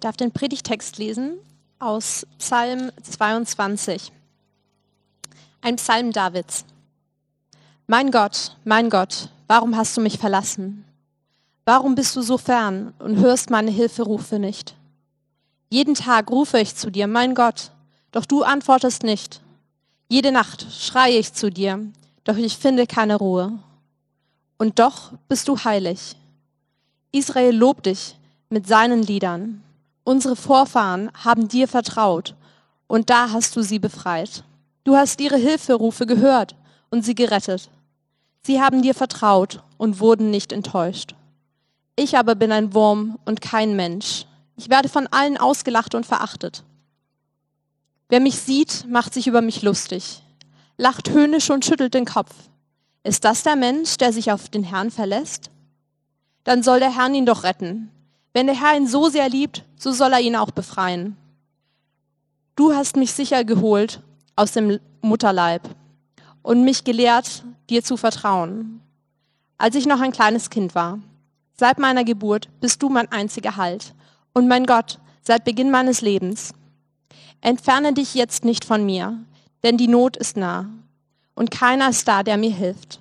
Ich darf den Predigtext lesen aus Psalm 22. Ein Psalm Davids. Mein Gott, mein Gott, warum hast du mich verlassen? Warum bist du so fern und hörst meine Hilferufe nicht? Jeden Tag rufe ich zu dir, mein Gott, doch du antwortest nicht. Jede Nacht schreie ich zu dir, doch ich finde keine Ruhe. Und doch bist du heilig. Israel lobt dich mit seinen Liedern. Unsere Vorfahren haben dir vertraut und da hast du sie befreit. Du hast ihre Hilferufe gehört und sie gerettet. Sie haben dir vertraut und wurden nicht enttäuscht. Ich aber bin ein Wurm und kein Mensch. Ich werde von allen ausgelacht und verachtet. Wer mich sieht, macht sich über mich lustig, lacht höhnisch und schüttelt den Kopf. Ist das der Mensch, der sich auf den Herrn verlässt? Dann soll der Herr ihn doch retten. Wenn der Herr ihn so sehr liebt, so soll er ihn auch befreien. Du hast mich sicher geholt aus dem Mutterleib und mich gelehrt, dir zu vertrauen. Als ich noch ein kleines Kind war, seit meiner Geburt bist du mein einziger Halt und mein Gott seit Beginn meines Lebens. Entferne dich jetzt nicht von mir, denn die Not ist nah und keiner ist da, der mir hilft.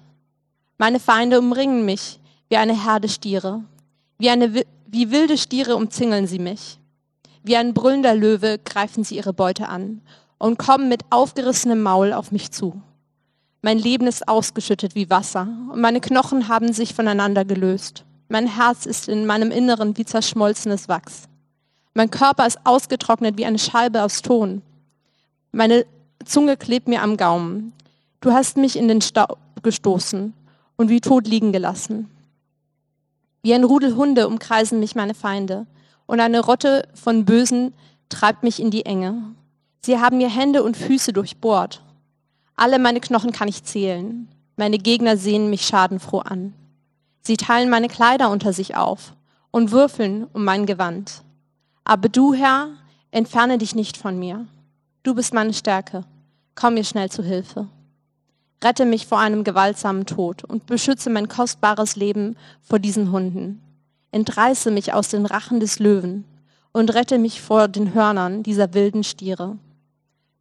Meine Feinde umringen mich wie eine Herde Stiere, wie eine wie wilde Stiere umzingeln sie mich. Wie ein brüllender Löwe greifen sie ihre Beute an und kommen mit aufgerissenem Maul auf mich zu. Mein Leben ist ausgeschüttet wie Wasser und meine Knochen haben sich voneinander gelöst. Mein Herz ist in meinem Inneren wie zerschmolzenes Wachs. Mein Körper ist ausgetrocknet wie eine Scheibe aus Ton. Meine Zunge klebt mir am Gaumen. Du hast mich in den Staub gestoßen und wie tot liegen gelassen. Wie ein Rudel Hunde umkreisen mich meine Feinde und eine Rotte von Bösen treibt mich in die Enge. Sie haben mir Hände und Füße durchbohrt. Alle meine Knochen kann ich zählen. Meine Gegner sehen mich schadenfroh an. Sie teilen meine Kleider unter sich auf und würfeln um mein Gewand. Aber du, Herr, entferne dich nicht von mir. Du bist meine Stärke. Komm mir schnell zu Hilfe. Rette mich vor einem gewaltsamen Tod und beschütze mein kostbares Leben vor diesen Hunden. Entreiße mich aus den Rachen des Löwen und rette mich vor den Hörnern dieser wilden Stiere.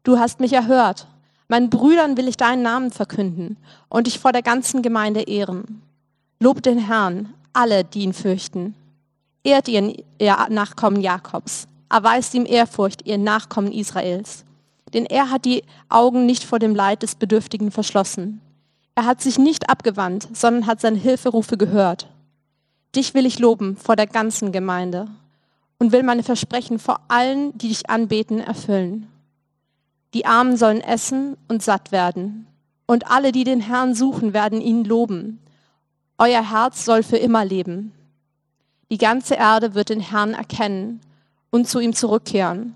Du hast mich erhört. Meinen Brüdern will ich deinen Namen verkünden und dich vor der ganzen Gemeinde ehren. Lob den Herrn, alle, die ihn fürchten. Ehrt ihr, ihr Nachkommen Jakobs. Erweist ihm Ehrfurcht, ihr Nachkommen Israels denn er hat die Augen nicht vor dem Leid des Bedürftigen verschlossen. Er hat sich nicht abgewandt, sondern hat seine Hilferufe gehört. Dich will ich loben vor der ganzen Gemeinde und will meine Versprechen vor allen, die dich anbeten, erfüllen. Die Armen sollen essen und satt werden, und alle, die den Herrn suchen, werden ihn loben. Euer Herz soll für immer leben. Die ganze Erde wird den Herrn erkennen und zu ihm zurückkehren.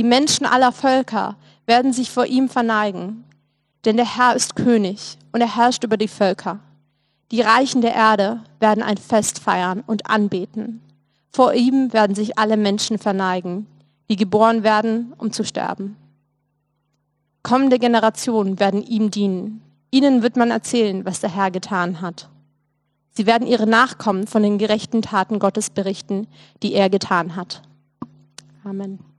Die Menschen aller Völker werden sich vor ihm verneigen, denn der Herr ist König und er herrscht über die Völker. Die Reichen der Erde werden ein Fest feiern und anbeten. Vor ihm werden sich alle Menschen verneigen, die geboren werden, um zu sterben. Kommende Generationen werden ihm dienen. Ihnen wird man erzählen, was der Herr getan hat. Sie werden ihre Nachkommen von den gerechten Taten Gottes berichten, die er getan hat. Amen.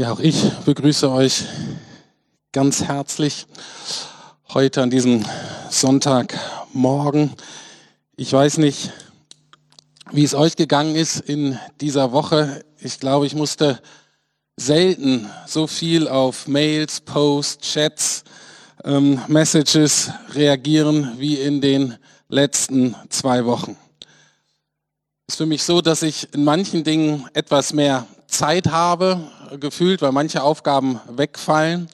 Ja, auch ich begrüße euch ganz herzlich heute an diesem Sonntagmorgen. Ich weiß nicht, wie es euch gegangen ist in dieser Woche. Ich glaube, ich musste selten so viel auf Mails, Posts, Chats, ähm, Messages reagieren wie in den letzten zwei Wochen. Es ist für mich so, dass ich in manchen Dingen etwas mehr Zeit habe, gefühlt, weil manche Aufgaben wegfallen.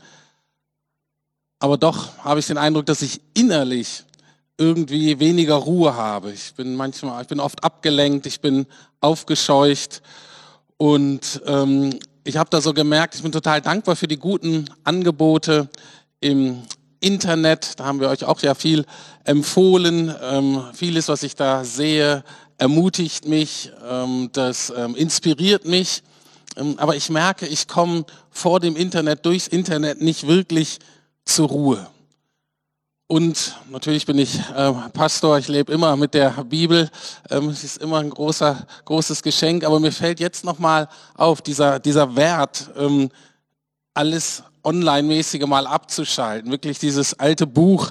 Aber doch habe ich den Eindruck, dass ich innerlich irgendwie weniger Ruhe habe. Ich bin manchmal, ich bin oft abgelenkt, ich bin aufgescheucht und ähm, ich habe da so gemerkt, ich bin total dankbar für die guten Angebote im Internet. Da haben wir euch auch ja viel empfohlen. Ähm, vieles, was ich da sehe, ermutigt mich, ähm, das ähm, inspiriert mich aber ich merke, ich komme vor dem Internet, durchs Internet nicht wirklich zur Ruhe. Und natürlich bin ich äh, Pastor, ich lebe immer mit der Bibel. Ähm, es ist immer ein großer, großes Geschenk, aber mir fällt jetzt nochmal auf, dieser, dieser Wert, ähm, alles online-mäßige mal abzuschalten, wirklich dieses alte Buch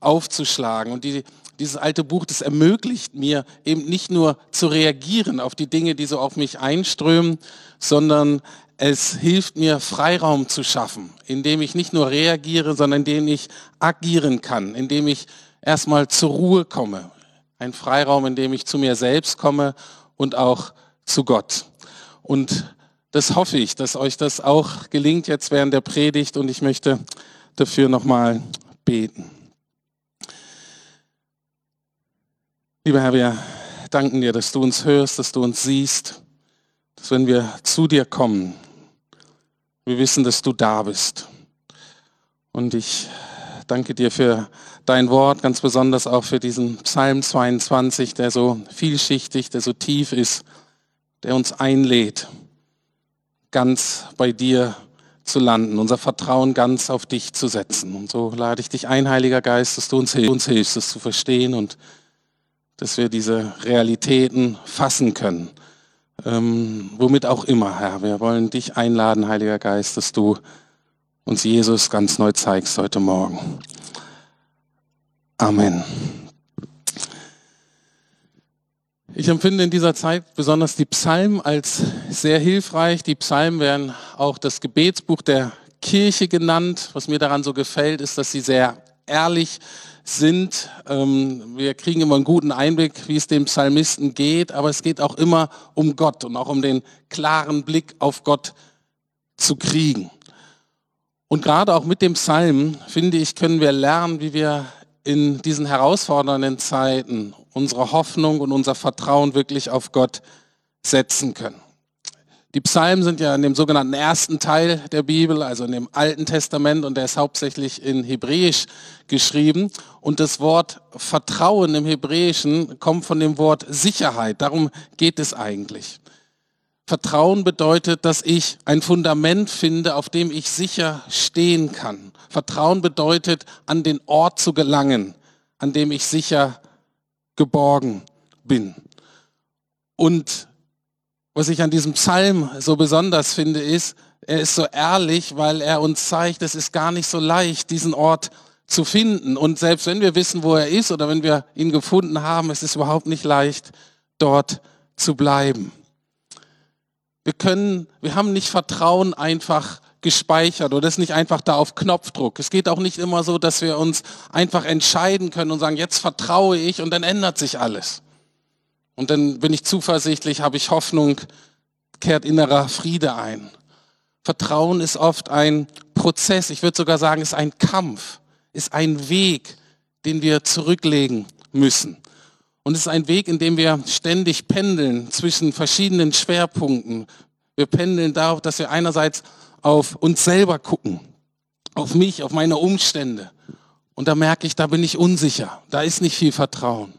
aufzuschlagen. Und die, dieses alte Buch, das ermöglicht mir eben nicht nur zu reagieren auf die Dinge, die so auf mich einströmen, sondern es hilft mir, Freiraum zu schaffen, indem ich nicht nur reagiere, sondern indem ich agieren kann, indem ich erstmal zur Ruhe komme. Ein Freiraum, in dem ich zu mir selbst komme und auch zu Gott. Und das hoffe ich, dass euch das auch gelingt jetzt während der Predigt und ich möchte dafür nochmal beten. Lieber Herr, wir danken dir, dass du uns hörst, dass du uns siehst, dass wenn wir zu dir kommen, wir wissen, dass du da bist. Und ich danke dir für dein Wort, ganz besonders auch für diesen Psalm 22, der so vielschichtig, der so tief ist, der uns einlädt, ganz bei dir zu landen, unser Vertrauen ganz auf dich zu setzen. Und so lade ich dich ein, Heiliger Geist, dass du uns hilfst, das zu verstehen und dass wir diese Realitäten fassen können ähm, womit auch immer, Herr. Wir wollen dich einladen, Heiliger Geist, dass du uns Jesus ganz neu zeigst heute Morgen. Amen. Ich empfinde in dieser Zeit besonders die Psalmen als sehr hilfreich. Die Psalmen werden auch das Gebetsbuch der Kirche genannt. Was mir daran so gefällt, ist, dass sie sehr ehrlich sind. Ähm, wir kriegen immer einen guten Einblick, wie es dem Psalmisten geht, aber es geht auch immer um Gott und auch um den klaren Blick auf Gott zu kriegen. Und gerade auch mit dem Psalm, finde ich, können wir lernen, wie wir in diesen herausfordernden Zeiten unsere Hoffnung und unser Vertrauen wirklich auf Gott setzen können. Die Psalmen sind ja in dem sogenannten ersten Teil der Bibel, also in dem Alten Testament, und der ist hauptsächlich in Hebräisch geschrieben. Und das Wort Vertrauen im Hebräischen kommt von dem Wort Sicherheit. Darum geht es eigentlich. Vertrauen bedeutet, dass ich ein Fundament finde, auf dem ich sicher stehen kann. Vertrauen bedeutet, an den Ort zu gelangen, an dem ich sicher geborgen bin. Und was ich an diesem Psalm so besonders finde, ist, er ist so ehrlich, weil er uns zeigt, es ist gar nicht so leicht, diesen Ort zu finden. Und selbst wenn wir wissen, wo er ist oder wenn wir ihn gefunden haben, es ist überhaupt nicht leicht, dort zu bleiben. Wir können, wir haben nicht Vertrauen einfach gespeichert oder ist nicht einfach da auf Knopfdruck. Es geht auch nicht immer so, dass wir uns einfach entscheiden können und sagen, jetzt vertraue ich und dann ändert sich alles. Und dann bin ich zuversichtlich, habe ich Hoffnung, kehrt innerer Friede ein. Vertrauen ist oft ein Prozess, ich würde sogar sagen, ist ein Kampf, ist ein Weg, den wir zurücklegen müssen. Und es ist ein Weg, in dem wir ständig pendeln zwischen verschiedenen Schwerpunkten. Wir pendeln darauf, dass wir einerseits auf uns selber gucken, auf mich, auf meine Umstände. Und da merke ich, da bin ich unsicher, da ist nicht viel Vertrauen.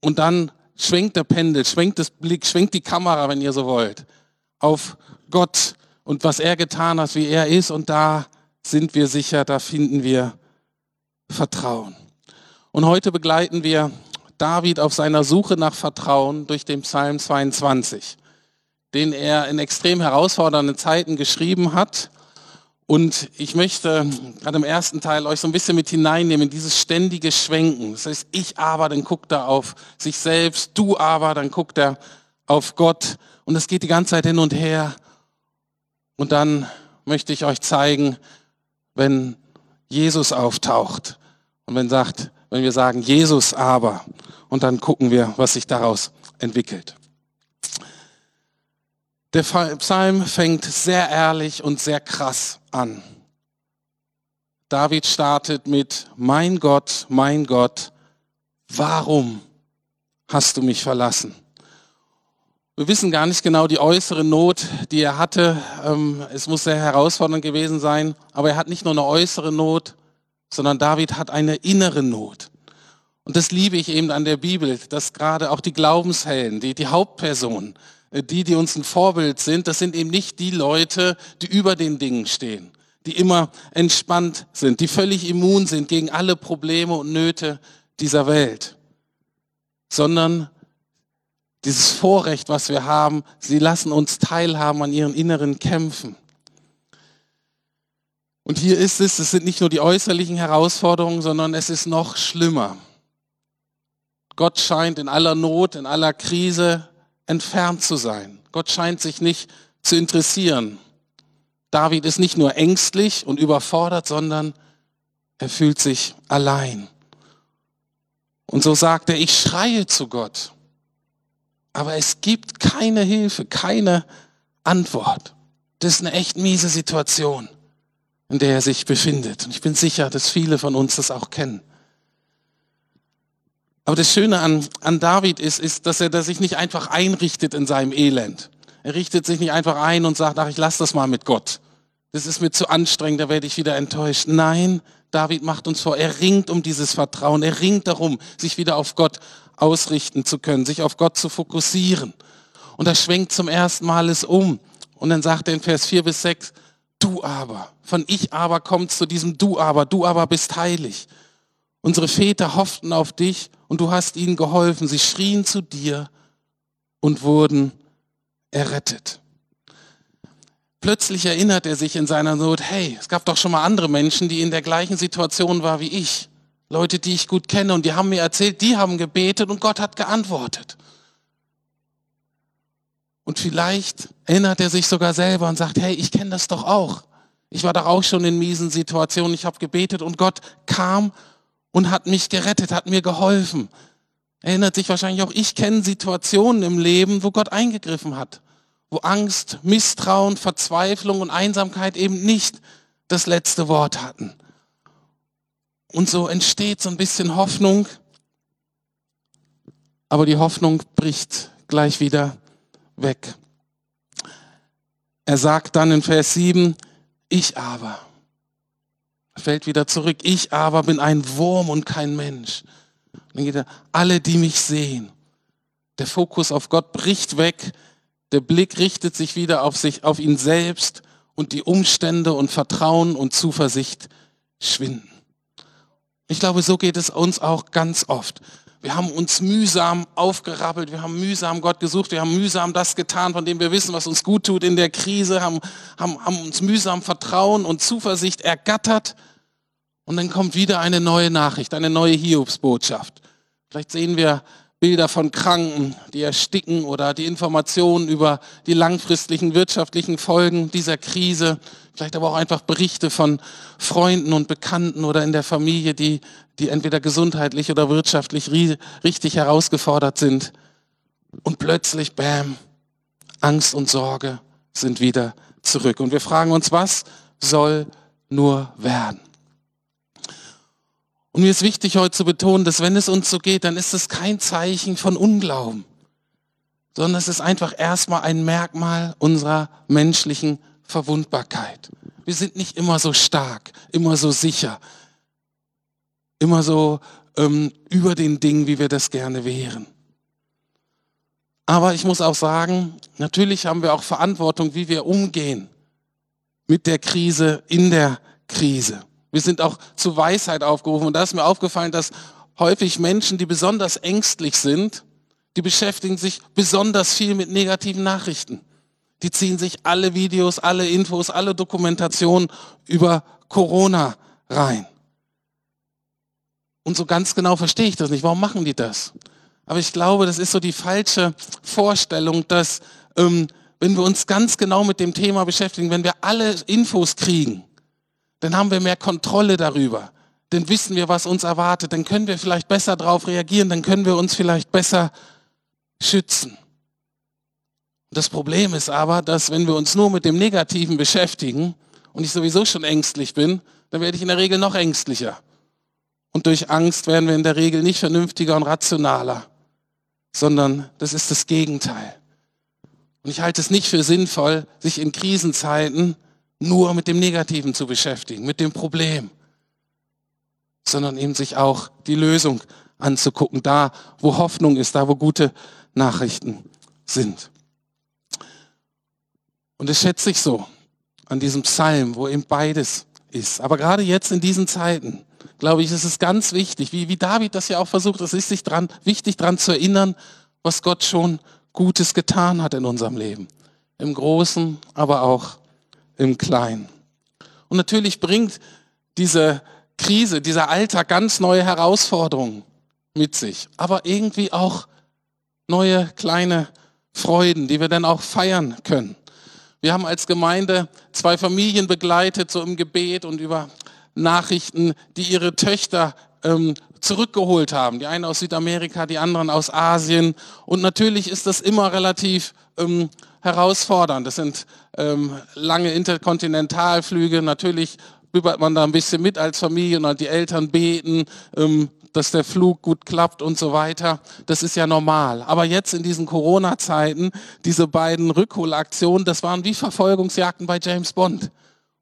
Und dann schwenkt der Pendel, schwenkt das Blick, schwenkt die Kamera, wenn ihr so wollt, auf Gott und was er getan hat, wie er ist. Und da sind wir sicher, da finden wir Vertrauen. Und heute begleiten wir David auf seiner Suche nach Vertrauen durch den Psalm 22, den er in extrem herausfordernden Zeiten geschrieben hat und ich möchte gerade im ersten Teil euch so ein bisschen mit hineinnehmen in dieses ständige Schwenken. Das heißt, ich aber, dann guckt er auf sich selbst, du aber, dann guckt er auf Gott. Und es geht die ganze Zeit hin und her. Und dann möchte ich euch zeigen, wenn Jesus auftaucht und wenn sagt, wenn wir sagen Jesus aber, und dann gucken wir, was sich daraus entwickelt. Der Psalm fängt sehr ehrlich und sehr krass an. David startet mit, mein Gott, mein Gott, warum hast du mich verlassen? Wir wissen gar nicht genau die äußere Not, die er hatte. Ähm, es muss sehr herausfordernd gewesen sein, aber er hat nicht nur eine äußere Not, sondern David hat eine innere Not. Und das liebe ich eben an der Bibel, dass gerade auch die Glaubenshelden, die, die Hauptpersonen, die, die uns ein Vorbild sind, das sind eben nicht die Leute, die über den Dingen stehen, die immer entspannt sind, die völlig immun sind gegen alle Probleme und Nöte dieser Welt, sondern dieses Vorrecht, was wir haben, sie lassen uns teilhaben an ihren inneren Kämpfen. Und hier ist es, es sind nicht nur die äußerlichen Herausforderungen, sondern es ist noch schlimmer. Gott scheint in aller Not, in aller Krise entfernt zu sein. Gott scheint sich nicht zu interessieren. David ist nicht nur ängstlich und überfordert, sondern er fühlt sich allein. Und so sagt er, ich schreie zu Gott, aber es gibt keine Hilfe, keine Antwort. Das ist eine echt miese Situation, in der er sich befindet. Und ich bin sicher, dass viele von uns das auch kennen. Aber das Schöne an, an David ist, ist, dass er das sich nicht einfach einrichtet in seinem Elend. Er richtet sich nicht einfach ein und sagt, ach, ich lasse das mal mit Gott. Das ist mir zu anstrengend, da werde ich wieder enttäuscht. Nein, David macht uns vor, er ringt um dieses Vertrauen, er ringt darum, sich wieder auf Gott ausrichten zu können, sich auf Gott zu fokussieren. Und er schwenkt zum ersten Mal es um. Und dann sagt er in Vers 4 bis 6, du aber, von ich aber kommt zu diesem du aber, du aber bist heilig. Unsere Väter hofften auf dich und du hast ihnen geholfen. Sie schrien zu dir und wurden errettet. Plötzlich erinnert er sich in seiner Not, hey, es gab doch schon mal andere Menschen, die in der gleichen Situation waren wie ich. Leute, die ich gut kenne und die haben mir erzählt, die haben gebetet und Gott hat geantwortet. Und vielleicht erinnert er sich sogar selber und sagt, hey, ich kenne das doch auch. Ich war doch auch schon in miesen Situationen, ich habe gebetet und Gott kam und hat mich gerettet, hat mir geholfen. Erinnert sich wahrscheinlich auch, ich kenne Situationen im Leben, wo Gott eingegriffen hat, wo Angst, Misstrauen, Verzweiflung und Einsamkeit eben nicht das letzte Wort hatten. Und so entsteht so ein bisschen Hoffnung, aber die Hoffnung bricht gleich wieder weg. Er sagt dann in Vers 7, ich aber. Fällt wieder zurück, ich aber bin ein Wurm und kein Mensch. dann geht er, alle, die mich sehen. Der Fokus auf Gott bricht weg, der Blick richtet sich wieder auf sich, auf ihn selbst und die Umstände und Vertrauen und Zuversicht schwinden. Ich glaube, so geht es uns auch ganz oft. Wir haben uns mühsam aufgerappelt, wir haben mühsam Gott gesucht, wir haben mühsam das getan, von dem wir wissen, was uns gut tut in der Krise, haben, haben, haben uns mühsam Vertrauen und Zuversicht ergattert. Und dann kommt wieder eine neue Nachricht, eine neue Hiobsbotschaft. Vielleicht sehen wir Bilder von Kranken, die ersticken oder die Informationen über die langfristigen wirtschaftlichen Folgen dieser Krise. Vielleicht aber auch einfach Berichte von Freunden und Bekannten oder in der Familie, die, die entweder gesundheitlich oder wirtschaftlich richtig herausgefordert sind. Und plötzlich, bam, Angst und Sorge sind wieder zurück. Und wir fragen uns, was soll nur werden? Und mir ist wichtig heute zu betonen, dass wenn es uns so geht, dann ist es kein Zeichen von Unglauben, sondern es ist einfach erstmal ein Merkmal unserer menschlichen Verwundbarkeit. Wir sind nicht immer so stark, immer so sicher, immer so ähm, über den Dingen, wie wir das gerne wären. Aber ich muss auch sagen, natürlich haben wir auch Verantwortung, wie wir umgehen mit der Krise, in der Krise. Wir sind auch zu Weisheit aufgerufen. Und da ist mir aufgefallen, dass häufig Menschen, die besonders ängstlich sind, die beschäftigen sich besonders viel mit negativen Nachrichten. Die ziehen sich alle Videos, alle Infos, alle Dokumentationen über Corona rein. Und so ganz genau verstehe ich das nicht. Warum machen die das? Aber ich glaube, das ist so die falsche Vorstellung, dass ähm, wenn wir uns ganz genau mit dem Thema beschäftigen, wenn wir alle Infos kriegen, dann haben wir mehr Kontrolle darüber. Dann wissen wir, was uns erwartet. Dann können wir vielleicht besser darauf reagieren. Dann können wir uns vielleicht besser schützen. Das Problem ist aber, dass wenn wir uns nur mit dem Negativen beschäftigen und ich sowieso schon ängstlich bin, dann werde ich in der Regel noch ängstlicher. Und durch Angst werden wir in der Regel nicht vernünftiger und rationaler, sondern das ist das Gegenteil. Und ich halte es nicht für sinnvoll, sich in Krisenzeiten nur mit dem Negativen zu beschäftigen, mit dem Problem, sondern eben sich auch die Lösung anzugucken, da wo Hoffnung ist, da wo gute Nachrichten sind. Und das schätze ich so an diesem Psalm, wo eben beides ist. Aber gerade jetzt in diesen Zeiten, glaube ich, ist es ganz wichtig, wie, wie David das ja auch versucht, es ist sich dran, wichtig daran zu erinnern, was Gott schon Gutes getan hat in unserem Leben. Im Großen, aber auch im Kleinen. Und natürlich bringt diese Krise, dieser Alltag ganz neue Herausforderungen mit sich, aber irgendwie auch neue kleine Freuden, die wir dann auch feiern können. Wir haben als Gemeinde zwei Familien begleitet, so im Gebet und über Nachrichten, die ihre Töchter ähm, zurückgeholt haben. Die einen aus Südamerika, die anderen aus Asien. Und natürlich ist das immer relativ ähm, herausfordernd. Das sind ähm, lange Interkontinentalflüge. Natürlich bibbert man da ein bisschen mit als Familie und die Eltern beten, ähm, dass der Flug gut klappt und so weiter. Das ist ja normal. Aber jetzt in diesen Corona-Zeiten, diese beiden Rückholaktionen, das waren wie Verfolgungsjagden bei James Bond.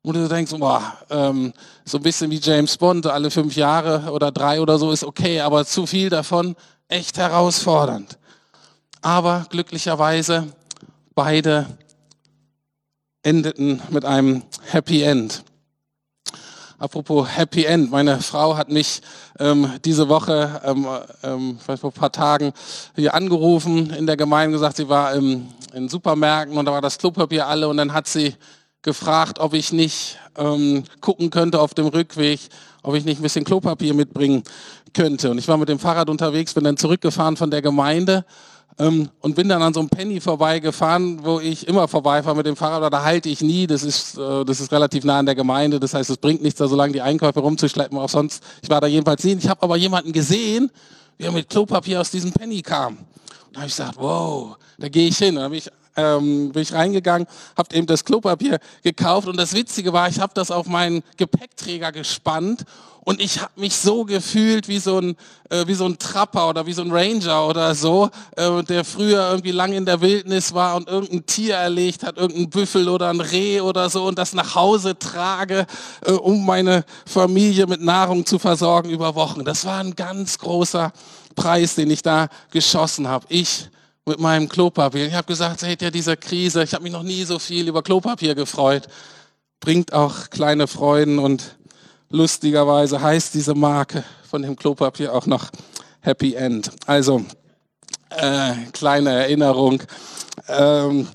Und du denkst, boah, ähm, so ein bisschen wie James Bond, alle fünf Jahre oder drei oder so ist okay, aber zu viel davon echt herausfordernd. Aber glücklicherweise beide endeten mit einem Happy End. Apropos Happy End, meine Frau hat mich ähm, diese Woche, ähm, ähm, vor ein paar Tagen, hier angerufen in der Gemeinde, gesagt, sie war im, in Supermärkten und da war das Klopapier alle und dann hat sie gefragt, ob ich nicht ähm, gucken könnte auf dem Rückweg, ob ich nicht ein bisschen Klopapier mitbringen könnte. Und ich war mit dem Fahrrad unterwegs, bin dann zurückgefahren von der Gemeinde und bin dann an so einem Penny vorbeigefahren, wo ich immer vorbeifahre mit dem Fahrrad, da halte ich nie, das ist, äh, das ist relativ nah an der Gemeinde, das heißt, es bringt nichts, da so lange die Einkäufe rumzuschleppen, auch sonst, ich war da jedenfalls nie. Ich habe aber jemanden gesehen, wie er mit Klopapier aus diesem Penny kam. Und da habe ich gesagt, wow, da gehe ich hin. Da habe ich ähm, bin ich reingegangen, habe eben das Klopapier gekauft und das Witzige war, ich habe das auf meinen Gepäckträger gespannt und ich habe mich so gefühlt wie so ein äh, wie so ein Trapper oder wie so ein Ranger oder so, äh, der früher irgendwie lang in der Wildnis war und irgendein Tier erlegt hat, irgendein Büffel oder ein Reh oder so und das nach Hause trage, äh, um meine Familie mit Nahrung zu versorgen über Wochen. Das war ein ganz großer Preis, den ich da geschossen habe. Ich mit meinem Klopapier. Ich habe gesagt, seht ihr, diese Krise, ich habe mich noch nie so viel über Klopapier gefreut. Bringt auch kleine Freuden und lustigerweise heißt diese Marke von dem Klopapier auch noch Happy End. Also, äh, kleine Erinnerung. Ähm,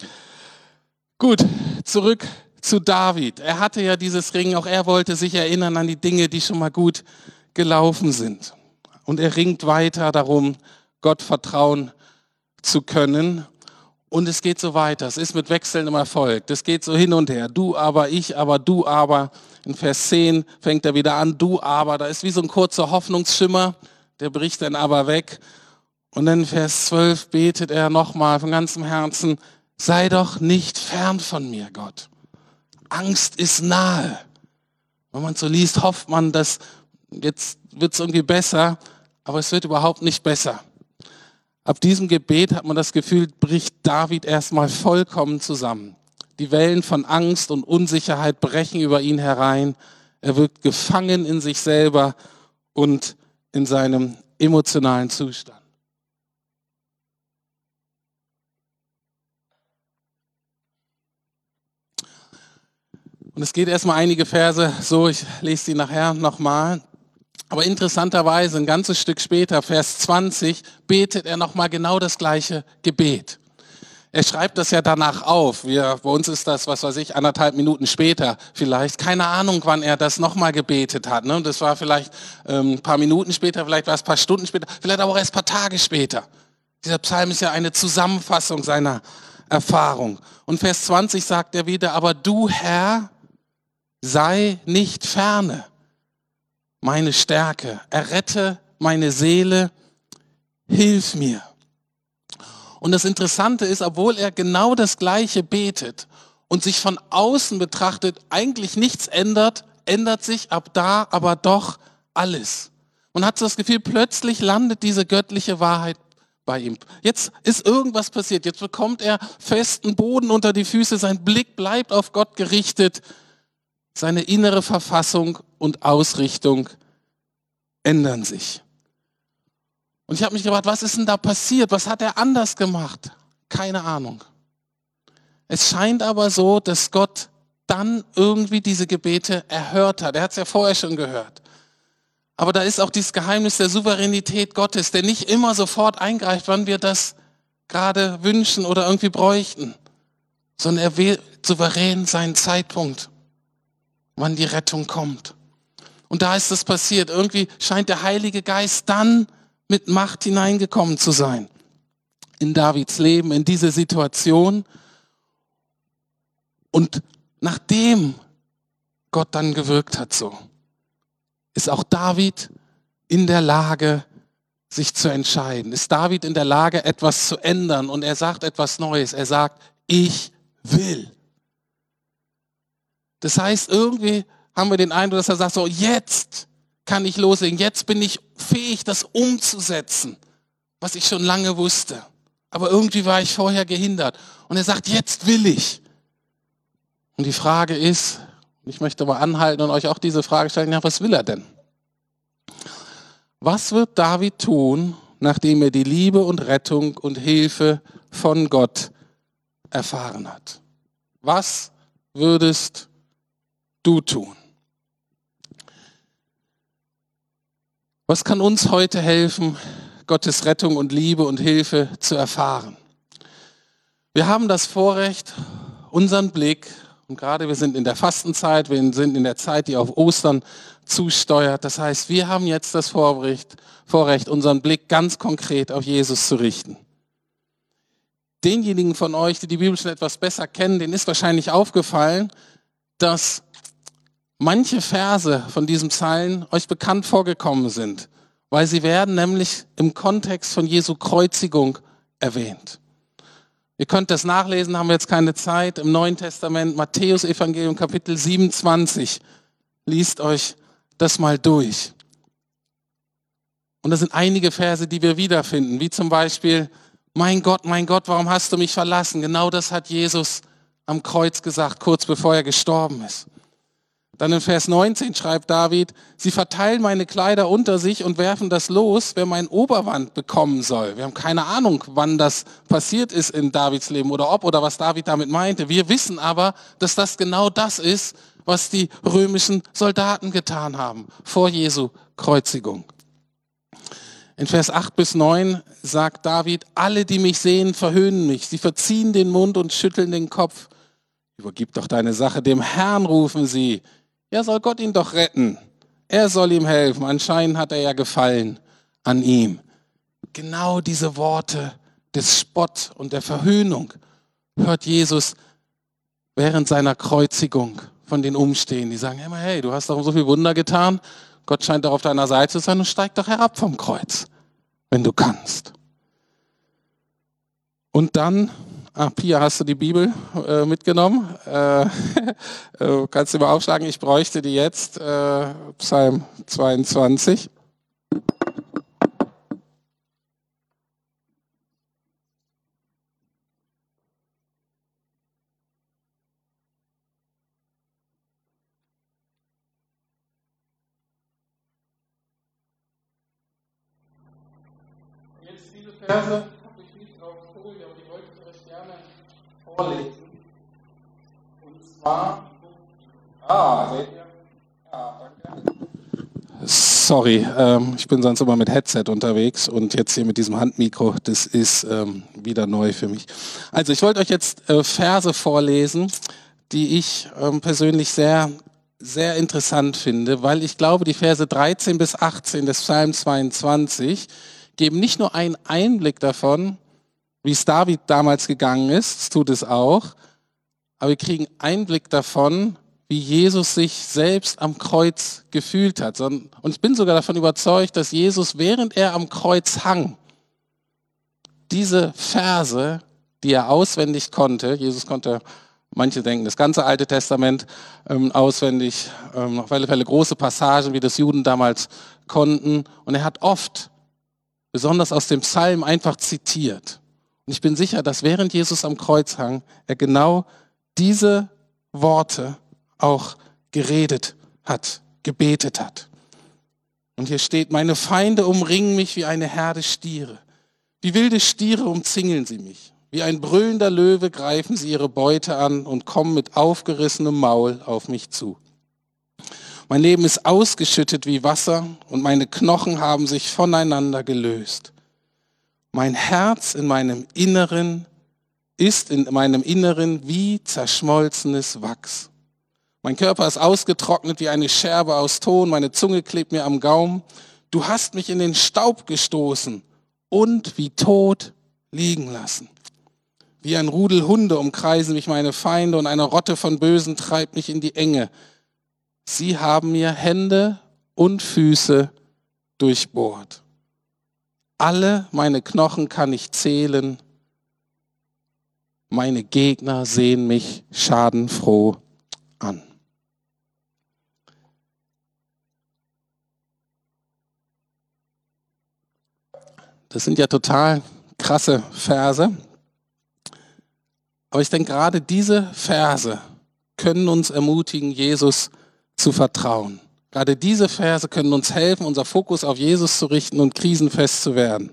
gut, zurück zu David. Er hatte ja dieses Ring, auch er wollte sich erinnern an die Dinge, die schon mal gut gelaufen sind. Und er ringt weiter darum, Gott Vertrauen zu können. Und es geht so weiter. Es ist mit wechselndem Erfolg. Das geht so hin und her. Du aber, ich aber, du aber. In Vers 10 fängt er wieder an. Du aber. Da ist wie so ein kurzer Hoffnungsschimmer. Der bricht dann aber weg. Und dann in Vers 12 betet er nochmal von ganzem Herzen. Sei doch nicht fern von mir, Gott. Angst ist nahe. Wenn man so liest, hofft man, dass jetzt wird es irgendwie besser. Aber es wird überhaupt nicht besser. Ab diesem Gebet hat man das Gefühl, bricht David erstmal vollkommen zusammen. Die Wellen von Angst und Unsicherheit brechen über ihn herein. Er wird gefangen in sich selber und in seinem emotionalen Zustand. Und es geht erstmal einige Verse so, ich lese sie nachher nochmal. Aber interessanterweise, ein ganzes Stück später, Vers 20, betet er nochmal genau das gleiche Gebet. Er schreibt das ja danach auf. Wir, bei uns ist das, was weiß ich, anderthalb Minuten später vielleicht. Keine Ahnung, wann er das nochmal gebetet hat. Ne? Das war vielleicht ähm, ein paar Minuten später, vielleicht war es ein paar Stunden später, vielleicht aber auch erst ein paar Tage später. Dieser Psalm ist ja eine Zusammenfassung seiner Erfahrung. Und Vers 20 sagt er wieder, aber du Herr, sei nicht ferne meine Stärke, errette meine Seele, hilf mir. Und das Interessante ist, obwohl er genau das Gleiche betet und sich von außen betrachtet eigentlich nichts ändert, ändert sich ab da aber doch alles. Man hat so das Gefühl, plötzlich landet diese göttliche Wahrheit bei ihm. Jetzt ist irgendwas passiert. Jetzt bekommt er festen Boden unter die Füße. Sein Blick bleibt auf Gott gerichtet. Seine innere Verfassung und Ausrichtung ändern sich. Und ich habe mich gefragt, was ist denn da passiert? Was hat er anders gemacht? Keine Ahnung. Es scheint aber so, dass Gott dann irgendwie diese Gebete erhört hat. Er hat es ja vorher schon gehört. Aber da ist auch dieses Geheimnis der Souveränität Gottes, der nicht immer sofort eingreift, wann wir das gerade wünschen oder irgendwie bräuchten, sondern er wählt souverän seinen Zeitpunkt, wann die Rettung kommt. Und da ist es passiert. Irgendwie scheint der Heilige Geist dann mit Macht hineingekommen zu sein in Davids Leben, in diese Situation. Und nachdem Gott dann gewirkt hat so, ist auch David in der Lage, sich zu entscheiden. Ist David in der Lage, etwas zu ändern und er sagt etwas Neues. Er sagt, ich will. Das heißt, irgendwie haben wir den Eindruck, dass er sagt, so jetzt kann ich loslegen, jetzt bin ich fähig, das umzusetzen, was ich schon lange wusste. Aber irgendwie war ich vorher gehindert. Und er sagt, jetzt will ich. Und die Frage ist, ich möchte mal anhalten und euch auch diese Frage stellen, ja, was will er denn? Was wird David tun, nachdem er die Liebe und Rettung und Hilfe von Gott erfahren hat? Was würdest du tun? Was kann uns heute helfen, Gottes Rettung und Liebe und Hilfe zu erfahren? Wir haben das Vorrecht, unseren Blick und gerade wir sind in der Fastenzeit, wir sind in der Zeit, die auf Ostern zusteuert. Das heißt, wir haben jetzt das Vorrecht, Vorrecht, unseren Blick ganz konkret auf Jesus zu richten. Denjenigen von euch, die die Bibel schon etwas besser kennen, denen ist wahrscheinlich aufgefallen, dass manche Verse von diesem Psalm euch bekannt vorgekommen sind, weil sie werden nämlich im Kontext von Jesu Kreuzigung erwähnt. Ihr könnt das nachlesen, haben wir jetzt keine Zeit. Im Neuen Testament, Matthäus Evangelium Kapitel 27. Liest euch das mal durch. Und das sind einige Verse, die wir wiederfinden, wie zum Beispiel, mein Gott, mein Gott, warum hast du mich verlassen? Genau das hat Jesus am Kreuz gesagt, kurz bevor er gestorben ist. Dann in Vers 19 schreibt David, sie verteilen meine Kleider unter sich und werfen das los, wer mein Oberwand bekommen soll. Wir haben keine Ahnung, wann das passiert ist in Davids Leben oder ob oder was David damit meinte. Wir wissen aber, dass das genau das ist, was die römischen Soldaten getan haben vor Jesu Kreuzigung. In Vers 8 bis 9 sagt David, alle, die mich sehen, verhöhnen mich. Sie verziehen den Mund und schütteln den Kopf. Übergib doch deine Sache dem Herrn, rufen sie. Ja, soll Gott ihn doch retten. Er soll ihm helfen. Anscheinend hat er ja gefallen an ihm. Genau diese Worte des Spott und der Verhöhnung hört Jesus während seiner Kreuzigung von den Umstehenden. Die sagen immer, hey, du hast doch so viel Wunder getan. Gott scheint doch auf deiner Seite zu sein und steig doch herab vom Kreuz, wenn du kannst. Und dann Ah, Pia, hast du die Bibel äh, mitgenommen? Äh, äh, kannst du mal aufschlagen, ich bräuchte die jetzt. Äh, Psalm 22. Jetzt diese Verse vorlesen. Und zwar, ah, seht ihr? Ja, danke. Sorry, ähm, ich bin sonst immer mit Headset unterwegs und jetzt hier mit diesem Handmikro, das ist ähm, wieder neu für mich. Also ich wollte euch jetzt äh, Verse vorlesen, die ich ähm, persönlich sehr, sehr interessant finde, weil ich glaube, die Verse 13 bis 18 des Psalm 22 geben nicht nur einen Einblick davon, wie es David damals gegangen ist, tut es auch, aber wir kriegen Einblick davon, wie Jesus sich selbst am Kreuz gefühlt hat. Und ich bin sogar davon überzeugt, dass Jesus, während er am Kreuz hang, diese Verse, die er auswendig konnte, Jesus konnte, manche denken, das ganze Alte Testament ähm, auswendig, ähm, auf alle Fälle große Passagen, wie das Juden damals konnten. Und er hat oft, besonders aus dem Psalm, einfach zitiert. Und ich bin sicher, dass während Jesus am Kreuz hang, er genau diese Worte auch geredet hat, gebetet hat. Und hier steht, meine Feinde umringen mich wie eine Herde Stiere. Wie wilde Stiere umzingeln sie mich. Wie ein brüllender Löwe greifen sie ihre Beute an und kommen mit aufgerissenem Maul auf mich zu. Mein Leben ist ausgeschüttet wie Wasser und meine Knochen haben sich voneinander gelöst. Mein Herz in meinem Inneren ist in meinem Inneren wie zerschmolzenes Wachs. Mein Körper ist ausgetrocknet wie eine Scherbe aus Ton, meine Zunge klebt mir am Gaum. Du hast mich in den Staub gestoßen und wie tot liegen lassen. Wie ein Rudel Hunde umkreisen mich meine Feinde und eine Rotte von Bösen treibt mich in die Enge. Sie haben mir Hände und Füße durchbohrt. Alle meine Knochen kann ich zählen. Meine Gegner sehen mich schadenfroh an. Das sind ja total krasse Verse. Aber ich denke, gerade diese Verse können uns ermutigen, Jesus zu vertrauen. Gerade diese Verse können uns helfen, unser Fokus auf Jesus zu richten und krisenfest zu werden.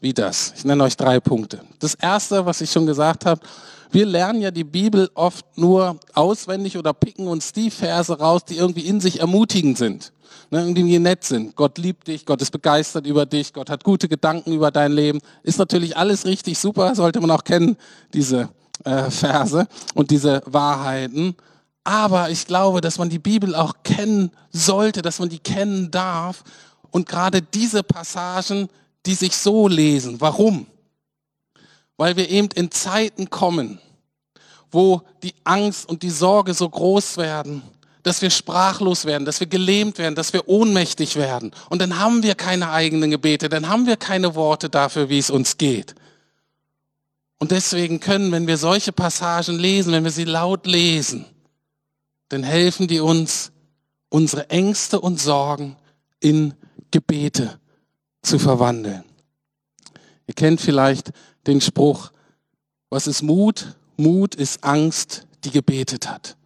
Wie das? Ich nenne euch drei Punkte. Das erste, was ich schon gesagt habe, wir lernen ja die Bibel oft nur auswendig oder picken uns die Verse raus, die irgendwie in sich ermutigend sind. Ne, irgendwie nett sind. Gott liebt dich, Gott ist begeistert über dich, Gott hat gute Gedanken über dein Leben. Ist natürlich alles richtig super, sollte man auch kennen, diese äh, Verse und diese Wahrheiten. Aber ich glaube, dass man die Bibel auch kennen sollte, dass man die kennen darf. Und gerade diese Passagen, die sich so lesen. Warum? Weil wir eben in Zeiten kommen, wo die Angst und die Sorge so groß werden, dass wir sprachlos werden, dass wir gelähmt werden, dass wir ohnmächtig werden. Und dann haben wir keine eigenen Gebete, dann haben wir keine Worte dafür, wie es uns geht. Und deswegen können, wenn wir solche Passagen lesen, wenn wir sie laut lesen, dann helfen die uns, unsere Ängste und Sorgen in Gebete zu verwandeln. Ihr kennt vielleicht den Spruch, was ist Mut? Mut ist Angst, die gebetet hat.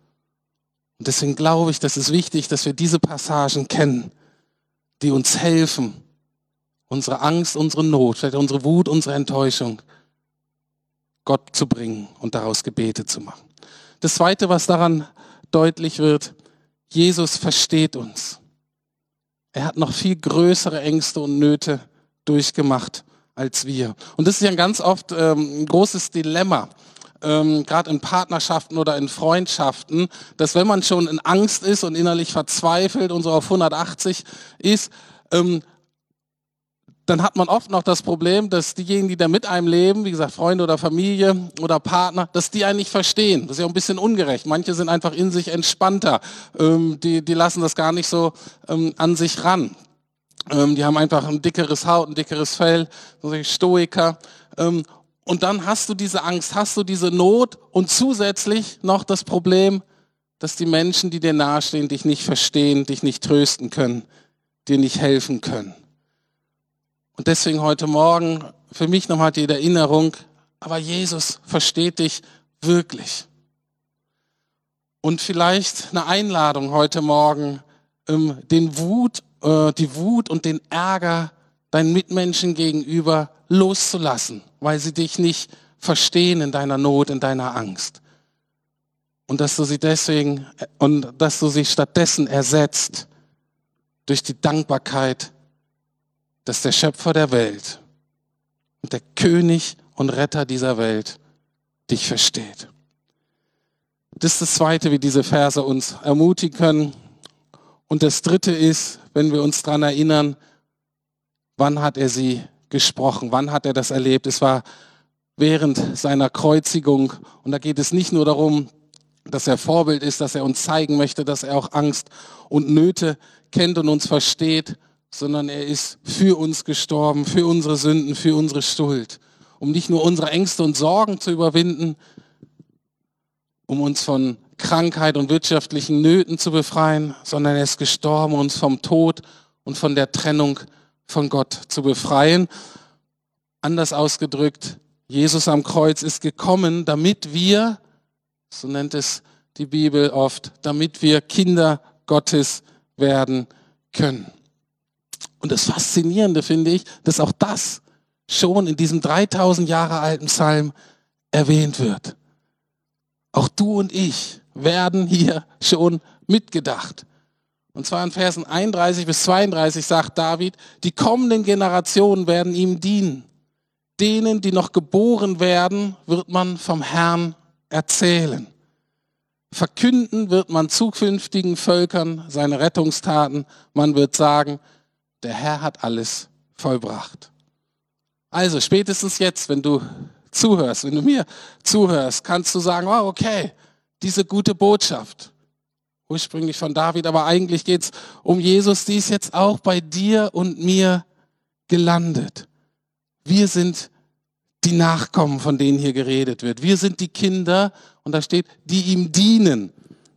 Und deswegen glaube ich, dass es wichtig, dass wir diese Passagen kennen, die uns helfen, unsere Angst, unsere Not, vielleicht unsere Wut, unsere Enttäuschung Gott zu bringen und daraus Gebete zu machen. Das Zweite, was daran deutlich wird, Jesus versteht uns. Er hat noch viel größere Ängste und Nöte durchgemacht als wir. Und das ist ja ganz oft ähm, ein großes Dilemma, ähm, gerade in Partnerschaften oder in Freundschaften, dass wenn man schon in Angst ist und innerlich verzweifelt und so auf 180 ist, ähm, dann hat man oft noch das Problem, dass diejenigen, die da mit einem leben, wie gesagt, Freunde oder Familie oder Partner, dass die einen nicht verstehen. Das ist ja auch ein bisschen ungerecht. Manche sind einfach in sich entspannter. Ähm, die, die lassen das gar nicht so ähm, an sich ran. Ähm, die haben einfach ein dickeres Haut, ein dickeres Fell, Stoiker. Ähm, und dann hast du diese Angst, hast du diese Not und zusätzlich noch das Problem, dass die Menschen, die dir nahestehen, dich nicht verstehen, dich nicht trösten können, dir nicht helfen können. Und deswegen heute Morgen für mich nochmal die Erinnerung, aber Jesus versteht dich wirklich. Und vielleicht eine Einladung heute Morgen, ähm, den Wut, äh, die Wut und den Ärger deinen Mitmenschen gegenüber loszulassen, weil sie dich nicht verstehen in deiner Not, in deiner Angst. Und dass du sie deswegen, und dass du sie stattdessen ersetzt durch die Dankbarkeit dass der Schöpfer der Welt und der König und Retter dieser Welt dich versteht. Das ist das Zweite, wie diese Verse uns ermutigen können. Und das Dritte ist, wenn wir uns daran erinnern, wann hat er sie gesprochen, wann hat er das erlebt. Es war während seiner Kreuzigung. Und da geht es nicht nur darum, dass er Vorbild ist, dass er uns zeigen möchte, dass er auch Angst und Nöte kennt und uns versteht, sondern er ist für uns gestorben, für unsere Sünden, für unsere Schuld, um nicht nur unsere Ängste und Sorgen zu überwinden, um uns von Krankheit und wirtschaftlichen Nöten zu befreien, sondern er ist gestorben, uns vom Tod und von der Trennung von Gott zu befreien. Anders ausgedrückt, Jesus am Kreuz ist gekommen, damit wir, so nennt es die Bibel oft, damit wir Kinder Gottes werden können. Und das Faszinierende finde ich, dass auch das schon in diesem 3000 Jahre alten Psalm erwähnt wird. Auch du und ich werden hier schon mitgedacht. Und zwar in Versen 31 bis 32 sagt David, die kommenden Generationen werden ihm dienen. Denen, die noch geboren werden, wird man vom Herrn erzählen. Verkünden wird man zukünftigen Völkern seine Rettungstaten. Man wird sagen, der Herr hat alles vollbracht. Also spätestens jetzt, wenn du zuhörst, wenn du mir zuhörst, kannst du sagen, oh, okay, diese gute Botschaft, ursprünglich von David, aber eigentlich geht's um Jesus, die ist jetzt auch bei dir und mir gelandet. Wir sind die Nachkommen, von denen hier geredet wird. Wir sind die Kinder, und da steht, die ihm dienen.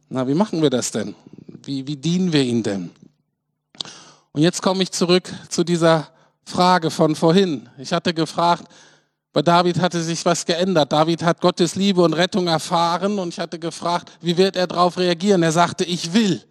Na, wie machen wir das denn? Wie, wie dienen wir ihm denn? Und jetzt komme ich zurück zu dieser Frage von vorhin. Ich hatte gefragt, bei David hatte sich was geändert. David hat Gottes Liebe und Rettung erfahren und ich hatte gefragt, wie wird er darauf reagieren? Er sagte, ich will.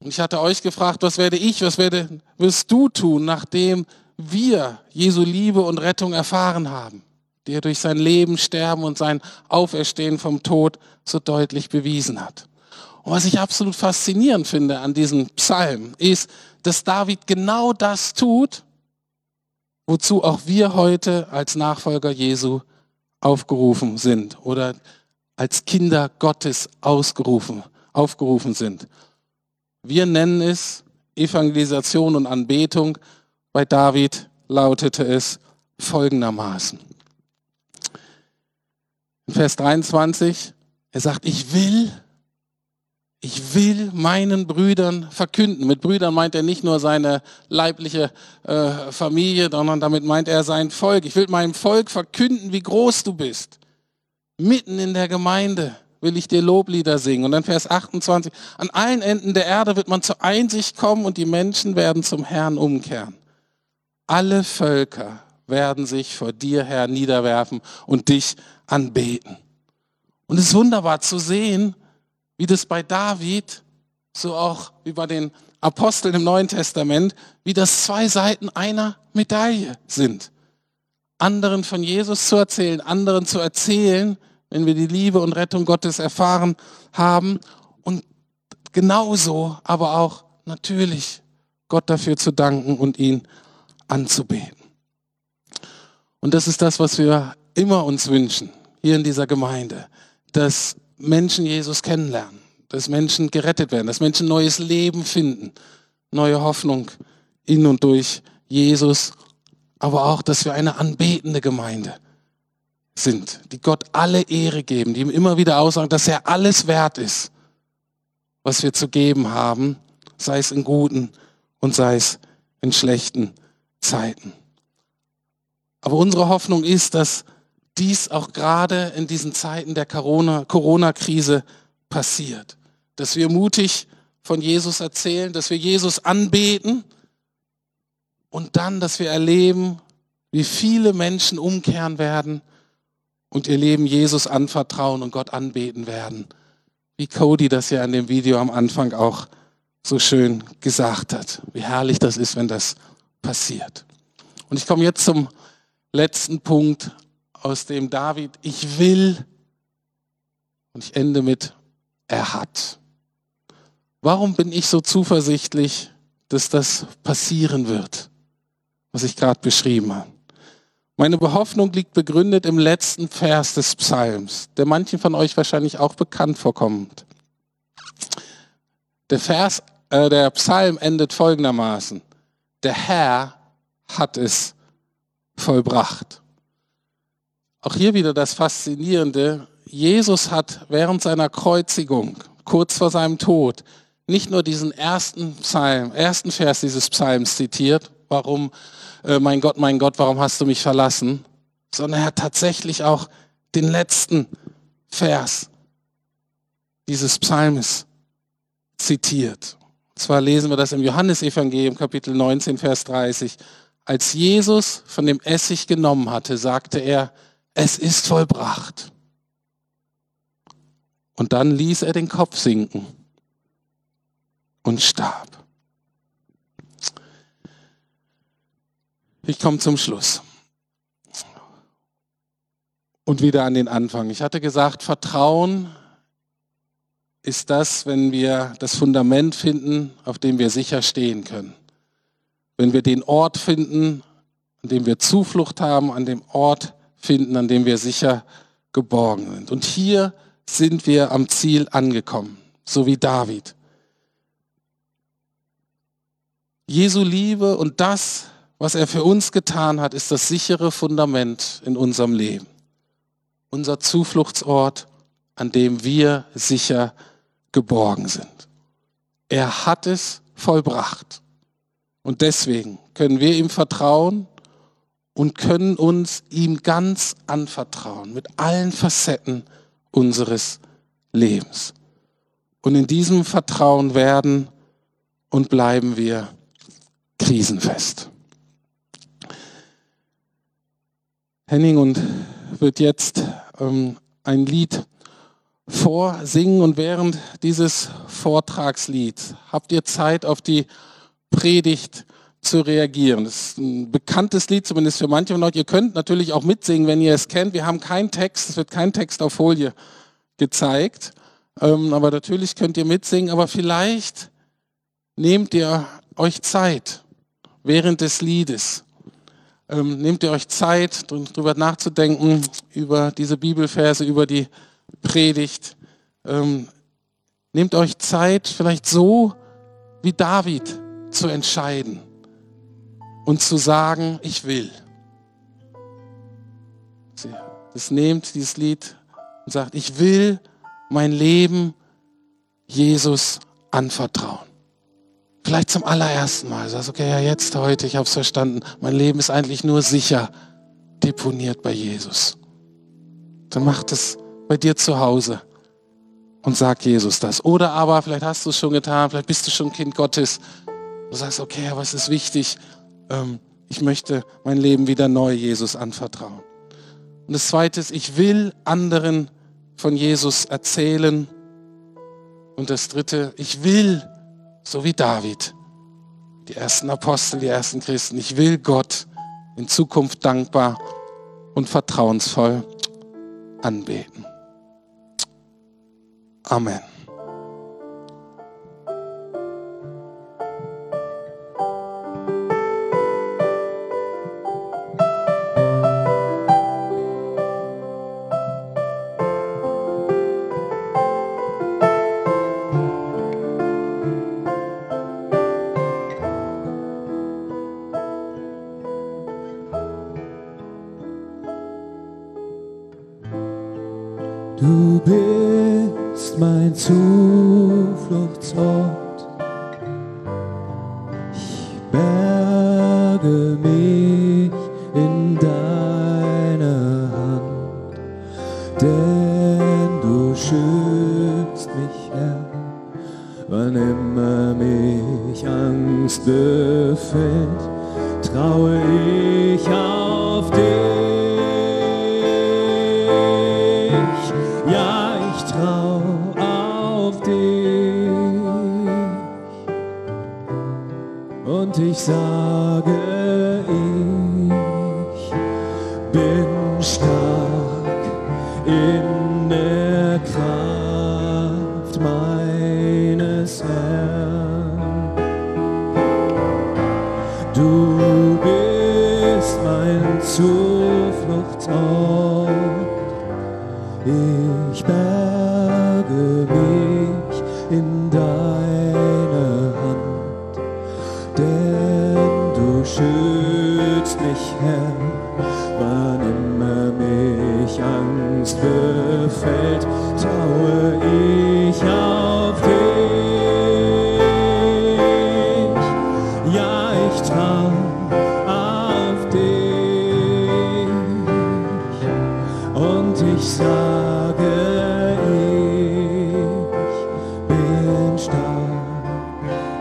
Und ich hatte euch gefragt, was werde ich, was werde, wirst du tun, nachdem wir Jesu Liebe und Rettung erfahren haben, die er durch sein Leben, Sterben und sein Auferstehen vom Tod so deutlich bewiesen hat. Und was ich absolut faszinierend finde an diesem Psalm, ist, dass David genau das tut, wozu auch wir heute als Nachfolger Jesu aufgerufen sind oder als Kinder Gottes ausgerufen, aufgerufen sind. Wir nennen es Evangelisation und Anbetung. Bei David lautete es folgendermaßen. In Vers 23, er sagt, ich will ich will meinen Brüdern verkünden. Mit Brüdern meint er nicht nur seine leibliche äh, Familie, sondern damit meint er sein Volk. Ich will meinem Volk verkünden, wie groß du bist. Mitten in der Gemeinde will ich dir Loblieder singen. Und dann Vers 28, an allen Enden der Erde wird man zur Einsicht kommen und die Menschen werden zum Herrn umkehren. Alle Völker werden sich vor dir, Herr, niederwerfen und dich anbeten. Und es ist wunderbar zu sehen, wie das bei David, so auch wie bei den Aposteln im Neuen Testament, wie das zwei Seiten einer Medaille sind. Anderen von Jesus zu erzählen, anderen zu erzählen, wenn wir die Liebe und Rettung Gottes erfahren haben und genauso aber auch natürlich Gott dafür zu danken und ihn anzubeten. Und das ist das, was wir immer uns wünschen, hier in dieser Gemeinde, dass Menschen Jesus kennenlernen, dass Menschen gerettet werden, dass Menschen neues Leben finden, neue Hoffnung in und durch Jesus, aber auch, dass wir eine anbetende Gemeinde sind, die Gott alle Ehre geben, die ihm immer wieder aussagen, dass er alles wert ist, was wir zu geben haben, sei es in guten und sei es in schlechten Zeiten. Aber unsere Hoffnung ist, dass dies auch gerade in diesen Zeiten der Corona-Krise passiert. Dass wir mutig von Jesus erzählen, dass wir Jesus anbeten und dann, dass wir erleben, wie viele Menschen umkehren werden und ihr Leben Jesus anvertrauen und Gott anbeten werden. Wie Cody das ja in dem Video am Anfang auch so schön gesagt hat. Wie herrlich das ist, wenn das passiert. Und ich komme jetzt zum letzten Punkt aus dem David, ich will, und ich ende mit, er hat. Warum bin ich so zuversichtlich, dass das passieren wird, was ich gerade beschrieben habe? Meine Behoffnung liegt begründet im letzten Vers des Psalms, der manchen von euch wahrscheinlich auch bekannt vorkommt. Der Vers, äh, der Psalm endet folgendermaßen: Der Herr hat es vollbracht. Auch hier wieder das Faszinierende. Jesus hat während seiner Kreuzigung, kurz vor seinem Tod, nicht nur diesen ersten Psalm, ersten Vers dieses Psalms zitiert, warum, äh, mein Gott, mein Gott, warum hast du mich verlassen, sondern er hat tatsächlich auch den letzten Vers dieses Psalmes zitiert. Und zwar lesen wir das im Johannesevangelium Kapitel 19, Vers 30. Als Jesus von dem Essig genommen hatte, sagte er, es ist vollbracht. Und dann ließ er den Kopf sinken und starb. Ich komme zum Schluss. Und wieder an den Anfang. Ich hatte gesagt, Vertrauen ist das, wenn wir das Fundament finden, auf dem wir sicher stehen können. Wenn wir den Ort finden, an dem wir Zuflucht haben, an dem Ort finden, an dem wir sicher geborgen sind. Und hier sind wir am Ziel angekommen, so wie David. Jesu Liebe und das, was er für uns getan hat, ist das sichere Fundament in unserem Leben. Unser Zufluchtsort, an dem wir sicher geborgen sind. Er hat es vollbracht. Und deswegen können wir ihm vertrauen und können uns ihm ganz anvertrauen mit allen Facetten unseres Lebens. Und in diesem Vertrauen werden und bleiben wir krisenfest. Henning und wird jetzt ähm, ein Lied vorsingen und während dieses Vortragslied habt ihr Zeit auf die Predigt zu reagieren. Das ist ein bekanntes Lied, zumindest für manche von euch. Ihr könnt natürlich auch mitsingen, wenn ihr es kennt. Wir haben keinen Text, es wird kein Text auf Folie gezeigt. Ähm, aber natürlich könnt ihr mitsingen, aber vielleicht nehmt ihr euch Zeit während des Liedes ähm, nehmt ihr euch Zeit, darüber nachzudenken, über diese Bibelverse, über die Predigt. Ähm, nehmt euch Zeit, vielleicht so wie David zu entscheiden und zu sagen, ich will. Das nehmt dieses Lied und sagt, ich will mein Leben Jesus anvertrauen. Vielleicht zum allerersten Mal. Sagst, okay, ja, jetzt, heute, ich habe es verstanden. Mein Leben ist eigentlich nur sicher deponiert bei Jesus. Dann mach das bei dir zu Hause und sag Jesus das. Oder aber, vielleicht hast du es schon getan, vielleicht bist du schon Kind Gottes. Du sagst, okay, aber es ist wichtig, ähm, ich möchte mein Leben wieder neu Jesus anvertrauen. Und das Zweite ist, ich will anderen von Jesus erzählen. Und das Dritte, ich will so wie David, die ersten Apostel, die ersten Christen. Ich will Gott in Zukunft dankbar und vertrauensvoll anbeten. Amen. schützt mich, Herr, wann immer mich Angst befällt, traue ich.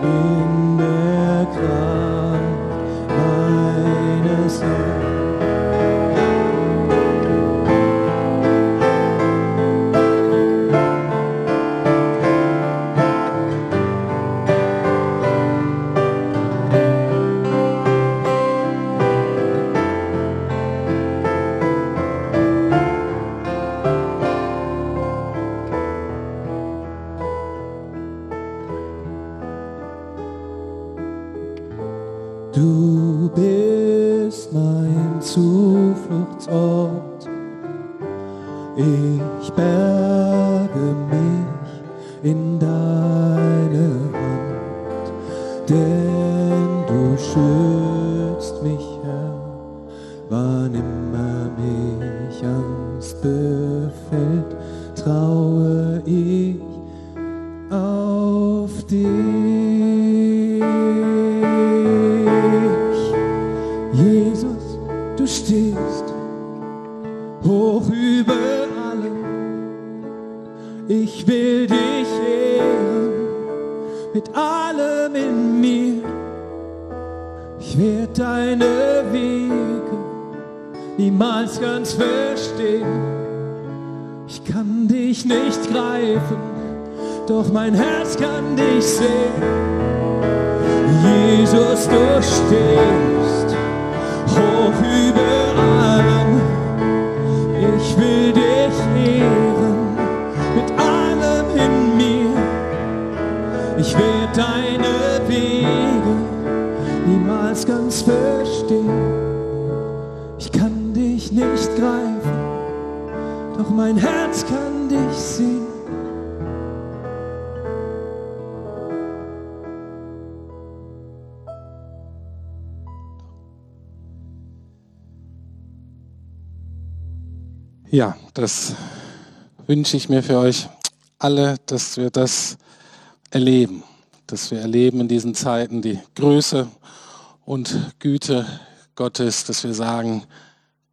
Ooh. Werde deine Wege niemals ganz verstehen. Ich kann dich nicht greifen, doch mein Herz kann dich sehen. Jesus, du stehst mein Herz kann dich sehen. Ja, das wünsche ich mir für euch alle, dass wir das erleben, dass wir erleben in diesen Zeiten die Größe und Güte Gottes, dass wir sagen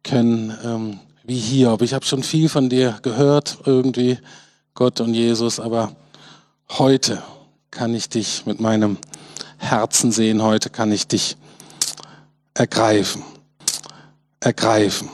können, ähm, wie Hiob. Ich habe schon viel von dir gehört, irgendwie, Gott und Jesus, aber heute kann ich dich mit meinem Herzen sehen, heute kann ich dich ergreifen, ergreifen.